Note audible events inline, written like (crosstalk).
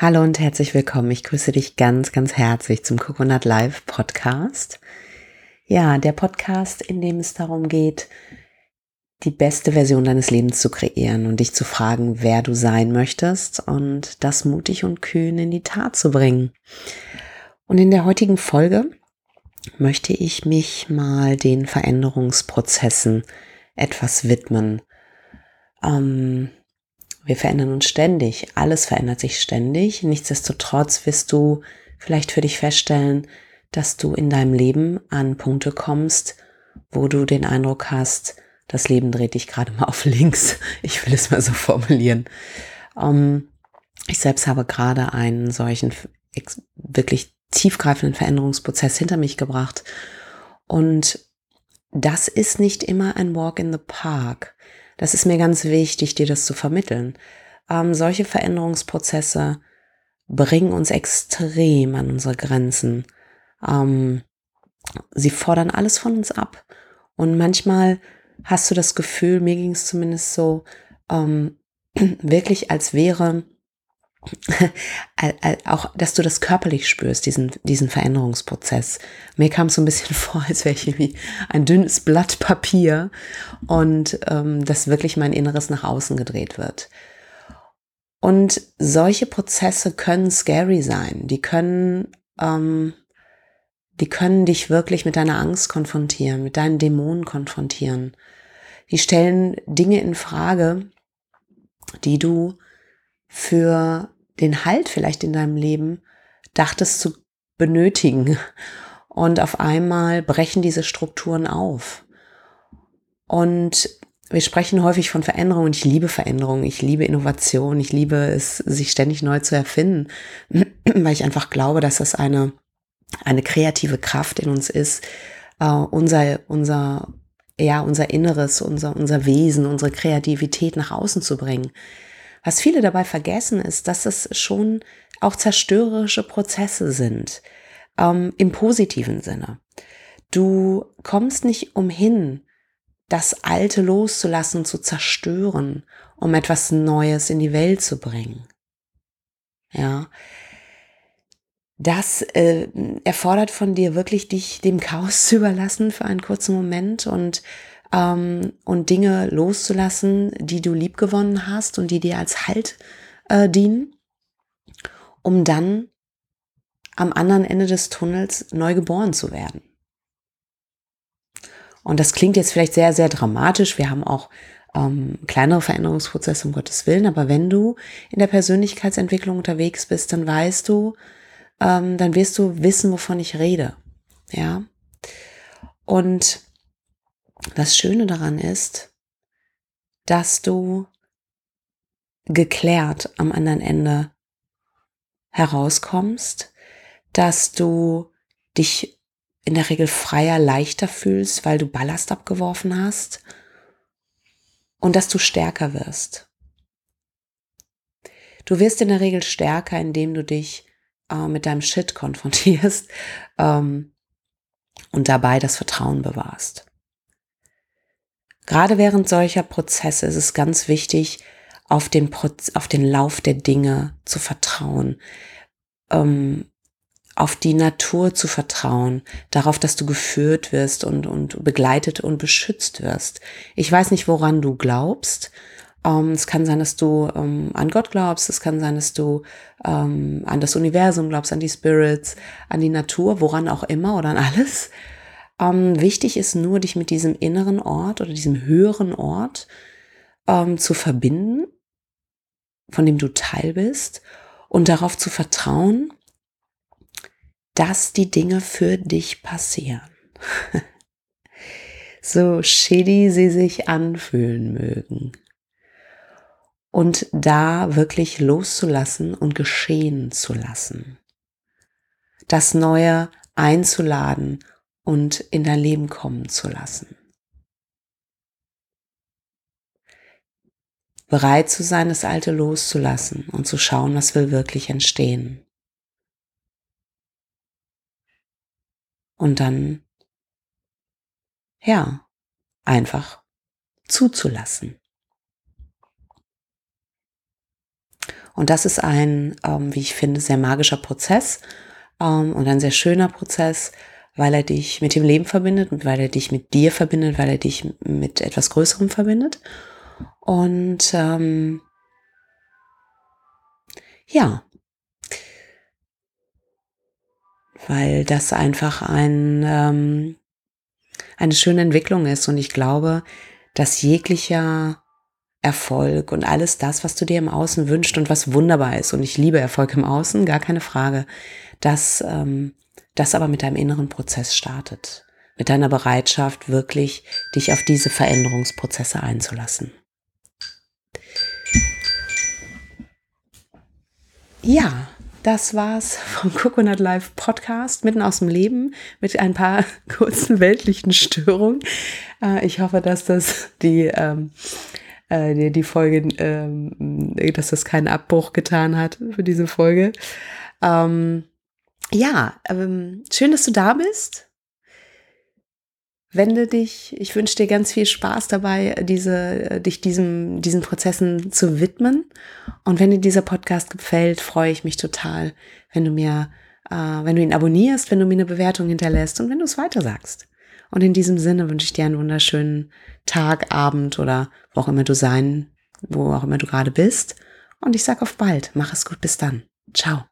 Hallo und herzlich willkommen. Ich grüße dich ganz, ganz herzlich zum Coconut Live Podcast. Ja, der Podcast, in dem es darum geht, die beste Version deines Lebens zu kreieren und dich zu fragen, wer du sein möchtest und das mutig und kühn in die Tat zu bringen. Und in der heutigen Folge möchte ich mich mal den Veränderungsprozessen etwas widmen. Ähm, wir verändern uns ständig, alles verändert sich ständig. Nichtsdestotrotz wirst du vielleicht für dich feststellen, dass du in deinem Leben an Punkte kommst, wo du den Eindruck hast, das Leben dreht dich gerade mal auf links. Ich will es mal so formulieren. Um, ich selbst habe gerade einen solchen wirklich tiefgreifenden Veränderungsprozess hinter mich gebracht. Und das ist nicht immer ein Walk in the Park. Das ist mir ganz wichtig, dir das zu vermitteln. Ähm, solche Veränderungsprozesse bringen uns extrem an unsere Grenzen. Ähm, sie fordern alles von uns ab. Und manchmal hast du das Gefühl, mir ging es zumindest so, ähm, (clears throat) wirklich als wäre auch, dass du das körperlich spürst, diesen, diesen Veränderungsprozess. Mir kam es so ein bisschen (laughs) vor, als wäre ich irgendwie ein dünnes Blatt Papier und ähm, dass wirklich mein Inneres nach außen gedreht wird. Und solche Prozesse können scary sein. Die können, ähm, die können dich wirklich mit deiner Angst konfrontieren, mit deinen Dämonen konfrontieren. Die stellen Dinge in Frage, die du für den Halt vielleicht in deinem Leben dachtest zu benötigen. Und auf einmal brechen diese Strukturen auf. Und wir sprechen häufig von Veränderung und ich liebe Veränderung, ich liebe Innovation, ich liebe es, sich ständig neu zu erfinden, (clears throat) weil ich einfach glaube, dass das eine, eine kreative Kraft in uns ist, äh, unser, unser, ja, unser Inneres, unser, unser Wesen, unsere Kreativität nach außen zu bringen. Was viele dabei vergessen, ist, dass es schon auch zerstörerische Prozesse sind, ähm, im positiven Sinne. Du kommst nicht umhin, das Alte loszulassen, zu zerstören, um etwas Neues in die Welt zu bringen. Ja, das äh, erfordert von dir wirklich, dich dem Chaos (laughs) zu überlassen für einen kurzen Moment und ähm, und Dinge loszulassen, die du liebgewonnen hast und die dir als Halt äh, dienen, um dann am anderen Ende des Tunnels neu geboren zu werden. Und das klingt jetzt vielleicht sehr, sehr dramatisch. Wir haben auch ähm, kleinere Veränderungsprozesse, um Gottes Willen. Aber wenn du in der Persönlichkeitsentwicklung unterwegs bist, dann weißt du, ähm, dann wirst du wissen, wovon ich rede. Ja. Und das Schöne daran ist, dass du geklärt am anderen Ende herauskommst, dass du dich in der Regel freier, leichter fühlst, weil du Ballast abgeworfen hast und dass du stärker wirst. Du wirst in der Regel stärker, indem du dich äh, mit deinem Shit konfrontierst (laughs) ähm, und dabei das Vertrauen bewahrst. Gerade während solcher Prozesse ist es ganz wichtig, auf den, Proz auf den Lauf der Dinge zu vertrauen, ähm, auf die Natur zu vertrauen, darauf, dass du geführt wirst und, und begleitet und beschützt wirst. Ich weiß nicht, woran du glaubst. Ähm, es kann sein, dass du ähm, an Gott glaubst, es kann sein, dass du ähm, an das Universum glaubst, an die Spirits, an die Natur, woran auch immer oder an alles. Ähm, wichtig ist nur, dich mit diesem inneren Ort oder diesem höheren Ort ähm, zu verbinden, von dem du Teil bist und darauf zu vertrauen, dass die Dinge für dich passieren. (laughs) so shitty sie sich anfühlen mögen. Und da wirklich loszulassen und geschehen zu lassen. Das Neue einzuladen und in dein Leben kommen zu lassen. Bereit zu sein, das Alte loszulassen und zu schauen, was will wirklich entstehen. Und dann, ja, einfach zuzulassen. Und das ist ein, ähm, wie ich finde, sehr magischer Prozess ähm, und ein sehr schöner Prozess, weil er dich mit dem Leben verbindet, weil er dich mit dir verbindet, weil er dich mit etwas Größerem verbindet. Und ähm, ja, weil das einfach ein, ähm, eine schöne Entwicklung ist. Und ich glaube, dass jeglicher Erfolg und alles das, was du dir im Außen wünschst und was wunderbar ist, und ich liebe Erfolg im Außen, gar keine Frage, dass ähm, das aber mit deinem inneren Prozess startet, mit deiner Bereitschaft, wirklich dich auf diese Veränderungsprozesse einzulassen. Ja, das war's vom Coconut Life Podcast, mitten aus dem Leben, mit ein paar (laughs) kurzen weltlichen Störungen. Äh, ich hoffe, dass das die, ähm, äh, die, die Folge, ähm, dass das keinen Abbruch getan hat für diese Folge. Ähm, ja, ähm, schön, dass du da bist. Wende dich, ich wünsche dir ganz viel Spaß dabei, diese, dich diesem, diesen Prozessen zu widmen. Und wenn dir dieser Podcast gefällt, freue ich mich total, wenn du mir, äh, wenn du ihn abonnierst, wenn du mir eine Bewertung hinterlässt und wenn du es weitersagst. Und in diesem Sinne wünsche ich dir einen wunderschönen Tag, Abend oder wo auch immer du sein, wo auch immer du gerade bist. Und ich sag auf bald. Mach es gut. Bis dann. Ciao.